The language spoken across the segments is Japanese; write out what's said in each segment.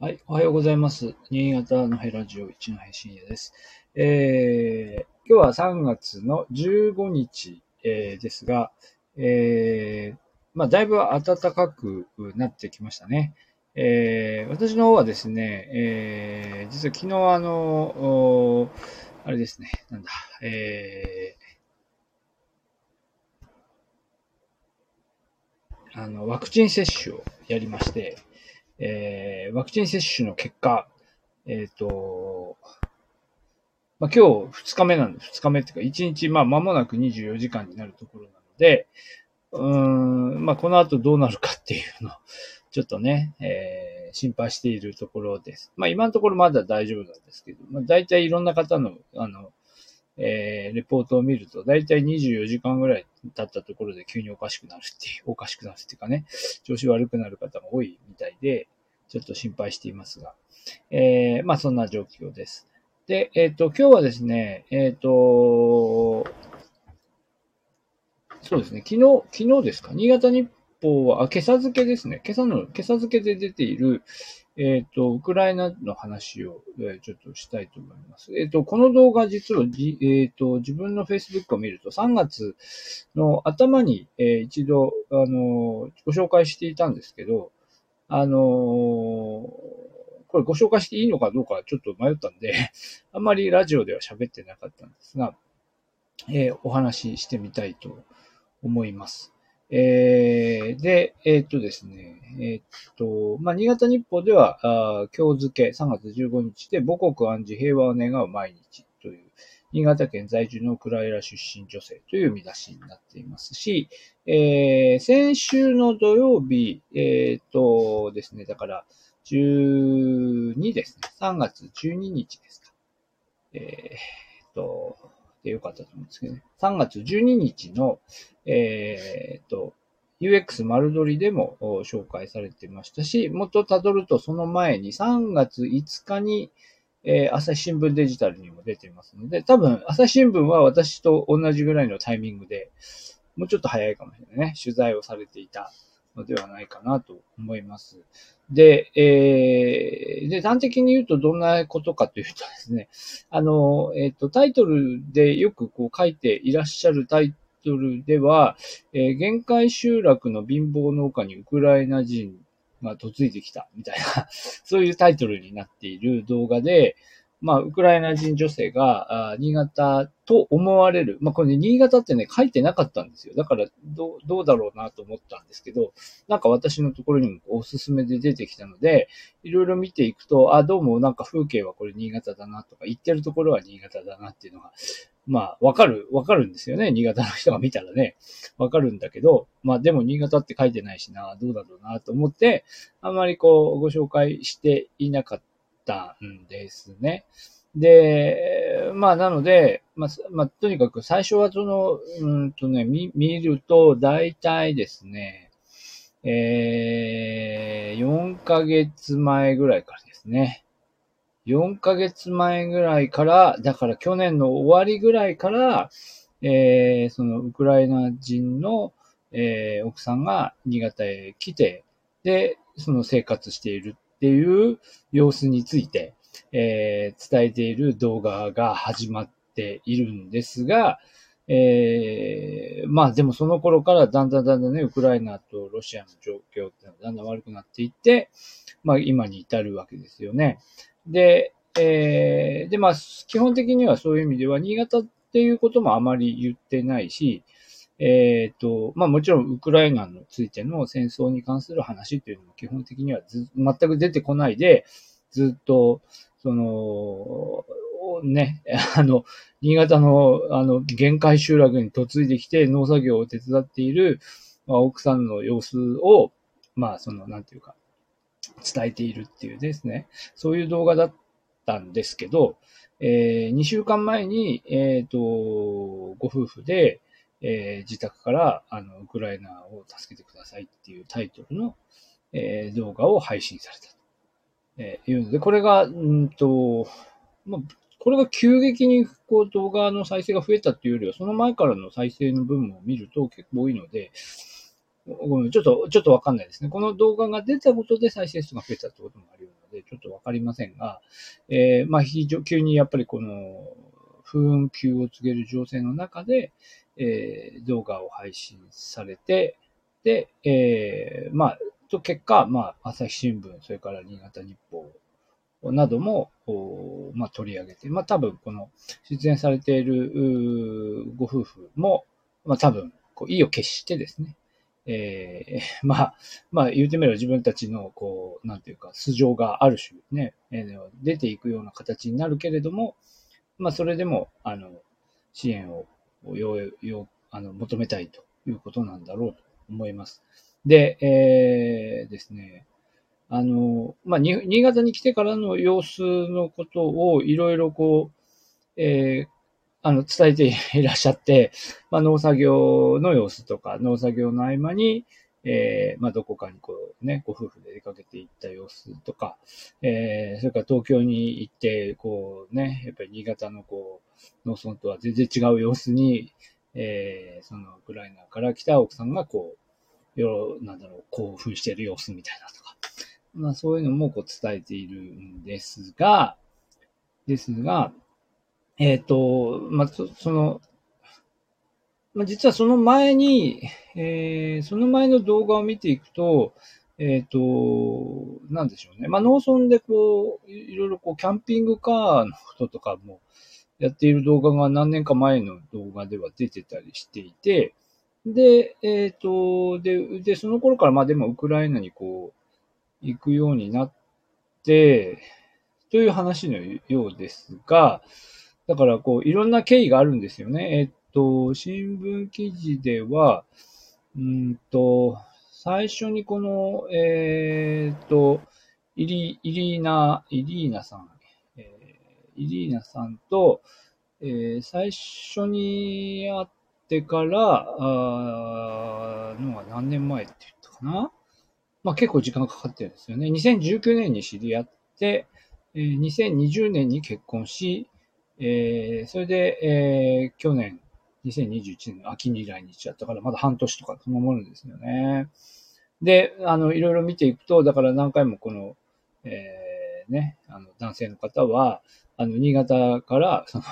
はい、おはようございます。新潟のヘラジオ一の深夜です。えー、今日は3月の15日、えー、ですが、えー、まあ、だいぶ暖かくなってきましたね。えー、私の方はですね、えー、実は昨日あの、あれですね、なんだ、えー、あの、ワクチン接種をやりまして、えー、ワクチン接種の結果、えっ、ー、と、まあ、今日2日目なんで、2日目っていうか、1日、まあ、間もなく24時間になるところなので、うーん、まあ、この後どうなるかっていうのを、ちょっとね、えー、心配しているところです。まあ、今のところまだ大丈夫なんですけど、まあ、大体いろんな方の、あの、えー、レポートを見ると、だいたい24時間ぐらい経ったところで急におかしくなるっていう、おかしくなるっていうかね、調子悪くなる方が多いみたいで、ちょっと心配していますが、えー、まあそんな状況です。で、えっ、ー、と、今日はですね、えっ、ー、と、そうですね、昨日、昨日ですか、新潟日報は、あ、今朝付けですね、今朝の、今朝付けで出ている、えっ、ー、と、ウクライナの話を、えー、ちょっとしたいと思います。えっ、ー、と、この動画実はじ、えっ、と、自分の Facebook を見ると3月の頭に、え一度、あのご紹介していたんですけど、あのこれご紹介していいのかどうかちょっと迷ったんで あんまりラジオでは喋ってなかったんですが、えお話ししてみたいと思います。えー、で、えー、っとですね、えー、っと、まあ、新潟日報では、あ今日付3月15日で母国安治平和を願う毎日という、新潟県在住のウクライナ出身女性という見出しになっていますし、えー、先週の土曜日、えー、っとですね、だから12ですね、3月12日ですか。えー、っと、でよかったと思うんですけどね。3月12日の、えー、っと、UX 丸取りでも紹介されてましたし、もっと辿るとその前に3月5日に、えー、朝日新聞デジタルにも出てますので、多分朝日新聞は私と同じぐらいのタイミングで、もうちょっと早いかもしれないね、取材をされていたのではないかなと思います。で、えー、で、端的に言うとどんなことかというとですね、あの、えっ、ー、と、タイトルでよくこう書いていらっしゃるタイトルでは、えー、限界集落の貧乏農家にウクライナ人が嫁いできたみたいな そういうタイトルになっている動画で、まあ、ウクライナ人女性が、あ新潟と思われる。まあ、これね、新潟ってね、書いてなかったんですよ。だから、どう、どうだろうなと思ったんですけど、なんか私のところにもおすすめで出てきたので、いろいろ見ていくと、あ、どうもなんか風景はこれ新潟だなとか、行ってるところは新潟だなっていうのが、まあ、わかる、わかるんですよね。新潟の人が見たらね、わかるんだけど、まあでも新潟って書いてないしな、どうだろうなと思って、あんまりこう、ご紹介していなかったったんですね。で、まあ、なので、まあ、まあ、とにかく最初はその、うんとね、見、見ると、大体ですね、えー、4ヶ月前ぐらいからですね。4ヶ月前ぐらいから、だから去年の終わりぐらいから、えー、そのウクライナ人の、えー、奥さんが新潟へ来て、で、その生活しているっていう様子について、えー、伝えている動画が始まっているんですが、えー、まあでもその頃からだんだんだんだんね、ウクライナとロシアの状況ってのはだんだん悪くなっていって、まあ今に至るわけですよね。で、えー、でまあ基本的にはそういう意味では新潟っていうこともあまり言ってないし、えっ、ー、と、まあもちろんウクライナについての戦争に関する話っていうのも基本的にはず全く出てこないで、ずっと、その、ね、あの、新潟の、あの、限界集落に嫁いできて農作業を手伝っている、まあ、奥さんの様子を、まあ、その、なんていうか、伝えているっていうですね、そういう動画だったんですけど、えー、2週間前に、えっ、ー、と、ご夫婦で、えー、自宅から、あの、ウクライナを助けてくださいっていうタイトルの、えー、動画を配信された。えー、いうので、これが、うんと、まあ、これが急激にこう動画の再生が増えたっていうよりは、その前からの再生の分を見ると結構多いので、ちょっと、ちょっとわかんないですね。この動画が出たことで再生数が増えたってこともあるので、ちょっとわかりませんが、えー、まあ、非常、急にやっぱりこの、不運休を告げる情勢の中で、えー、動画を配信されて、で、えー、まあ、と結果、まあ、朝日新聞、それから新潟日報なども、まあ、取り上げて、まあ、多分、この、出演されているご夫婦も、まあ、多分、こう意を決してですね、えー、まあ、まあ、言うてみれば自分たちの、こう、なんていうか、素性がある種ね、えー、出ていくような形になるけれども、まあ、それでも、あの、支援を、よう、よう、あの、求めたいということなんだろうと思います。で、えー、ですね、あの、まあ、新潟に来てからの様子のことをいろいろこう、えー、あの、伝えていらっしゃって、まあ、農作業の様子とか、農作業の合間に、えー、まあ、どこかにこうね、ご夫婦で出かけていった様子とか、えー、それから東京に行って、こうね、やっぱり新潟のこう、農村とは全然違う様子に、えー、そのウクライナから来た奥さんがこう、よなんだろう、興奮している様子みたいなとか、まあそういうのもこう伝えているんですが、ですが、えっ、ー、と、まあ、その、まあ、実はその前に、えー、その前の動画を見ていくと、えっ、ー、と、なんでしょうね。まあ、農村でこう、いろいろこう、キャンピングカーのこととかもやっている動画が何年か前の動画では出てたりしていて、で、えっ、ー、と、で、で、その頃からまあでもウクライナにこう、行くようになって、という話のようですが、だから、こう、いろんな経緯があるんですよね。えっと、新聞記事では、うんと、最初にこの、えー、と、イリ、イリーナ、イリーナさん、えー、イリーナさんと、えー、最初に会ってから、あのが何年前って言ったかな？まあ結構時間かかってるんですよね。2019年に知り合って、えー、2020年に結婚し、えー、それで、えー、去年、2021年の秋に来日だったから、まだ半年とかそのものですよね。で、あの、いろいろ見ていくと、だから何回もこの、えー、ね、あの、男性の方は、あの、新潟から、その、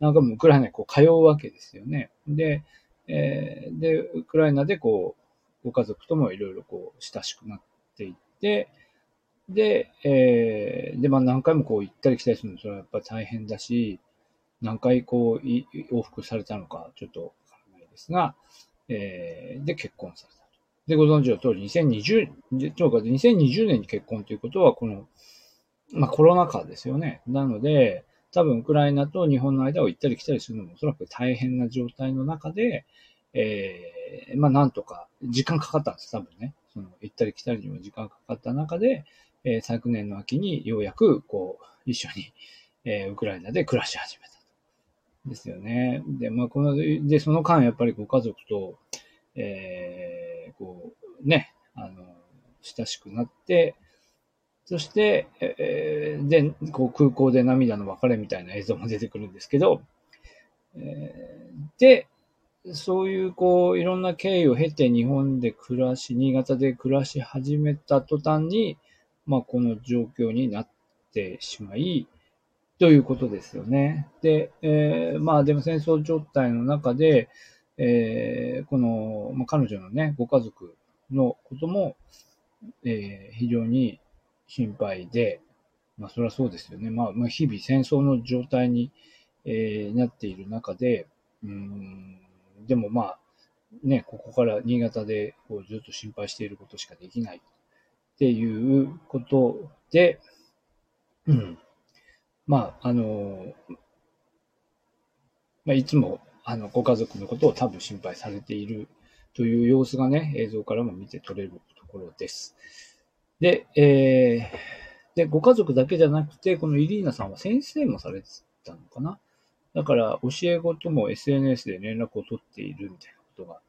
何回もウクライナにこう通うわけですよね。で、えー、で、ウクライナでこう、ご家族ともいろいろこう、親しくなっていって、で、えー、で、まあ何回もこう行ったり来たりするのそれはやっぱり大変だし、何回こう往復されたのかちょっとわからないですが、えー、で結婚されたと。で、ご存知の通り、2020、2020年に結婚ということは、この、まあコロナ禍ですよね。なので、多分ウクライナと日本の間を行ったり来たりするのもおそらく大変な状態の中で、えー、まあなんとか、時間かかったんです、多分ね。その、行ったり来たりにも時間かかった中で、えー、昨年の秋にようやく、こう、一緒に、えー、ウクライナで暮らし始めた。ですよね。で、まあ、この、で、その間、やっぱりご家族と、えー、こう、ね、あの、親しくなって、そして、えー、で、こう空港で涙の別れみたいな映像も出てくるんですけど、えー、で、そういう、こう、いろんな経緯を経て日本で暮らし、新潟で暮らし始めた途端に、まあ、この状況になってしまい、ということですよね。で、えー、まあでも戦争状態の中で、えー、この、まあ、彼女のね、ご家族のことも、えー、非常に心配で、まあそれはそうですよね。まあ、まあ、日々戦争の状態に、えー、なっている中で、うん、でもまあ、ね、ここから新潟でこうずっと心配していることしかできないっていうことで、うん。まあ、あの、まあ、いつも、あの、ご家族のことを多分心配されているという様子がね、映像からも見て取れるところです。で、えー、で、ご家族だけじゃなくて、このイリーナさんは先生もされてたのかな？だから、教え子とも SNS で連絡を取っているみたいなことが、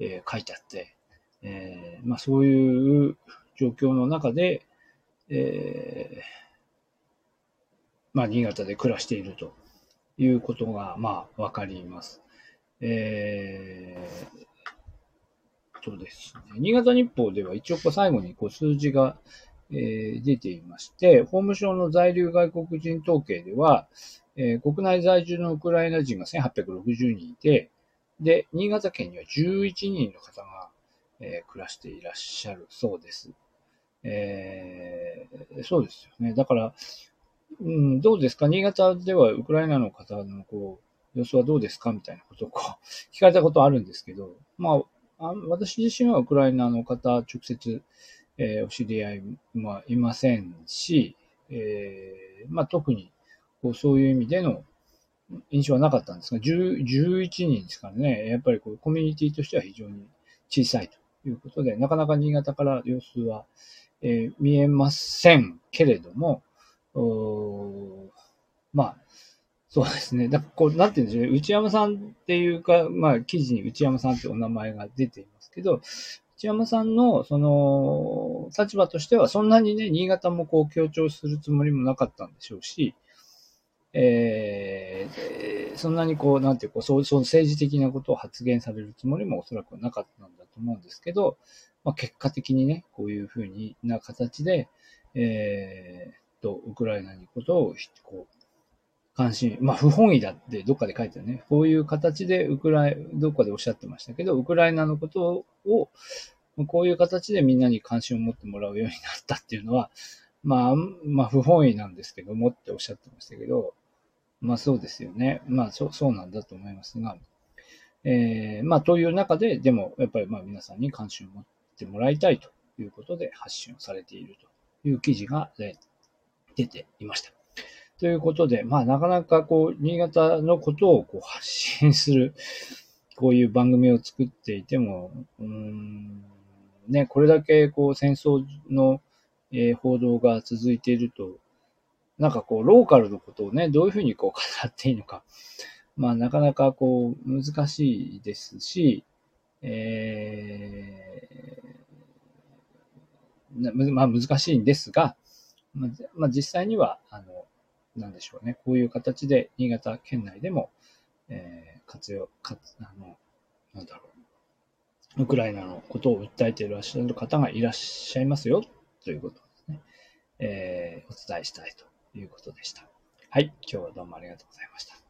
えー、書いてあって、えー、まあそういう状況の中で、えー、まあ、新潟で暮らしているということが、まあ、わかります。えー、そうですね。新潟日報では一応最後にこう数字がえー、出ていまして、法務省の在留外国人統計では、えー、国内在住のウクライナ人が1860人いて、で、新潟県には11人の方が、えー、暮らしていらっしゃるそうです。えー、そうですよね。だから、うん、どうですか？新潟ではウクライナの方のこう、様子はどうですか？みたいなことをこう、聞かれたことあるんですけど、まあ、あ私自身はウクライナの方、直接、えー、お知り合いはいませんし、えー、まあ特に、こう、そういう意味での印象はなかったんですが、11人ですからね、やっぱりこう、コミュニティとしては非常に小さいということで、なかなか新潟から様子は、えー、見えませんけれども、まあ、そうですね。だこう、なんて言うんでしょうね。内山さんっていうか、まあ、記事に内山さんってお名前が出ていますけど、内山さんの、その、立場としては、そんなにね、新潟もこう強調するつもりもなかったんでしょうし、えー、そんなにこう、なんていうか、そう、そう政治的なことを発言されるつもりもおそらくなかったんだと思うんですけど、まあ、結果的にね、こういうふうにな形で、えー、と、ウクライナにことを、こう、関心、まあ、不本意だってどっかで書いてあるね。こういう形でウクライ、どっかでおっしゃってましたけど、ウクライナのことを、こういう形でみんなに関心を持ってもらうようになったっていうのは、まあ、まあ、不本意なんですけどもっておっしゃってましたけど、まあそうですよね。まあそう、そうなんだと思いますが、えー、まあという中で、でもやっぱりまあ皆さんに関心を持ってもらいたいということで発信をされているという記事が、出ていました。ということで、まあなかなかこう、新潟のことをこう発信する、こういう番組を作っていても、うん、ね、これだけこう戦争の、えー、報道が続いていると、なんかこう、ローカルのことをね、どういうふうにこう語っていいのか。まあ、なかなかこう、難しいですし、えー、まあ難しいんですが、まあ、まあ、実際には、あの、なんでしょうね。こういう形で新潟県内でも、えー、活用、かあの、なんだろう。ウクライナのことを訴えていらっしゃる方がいらっしゃいますよ、ということですね。えー、お伝えしたいということでした。はい。今日はどうもありがとうございました。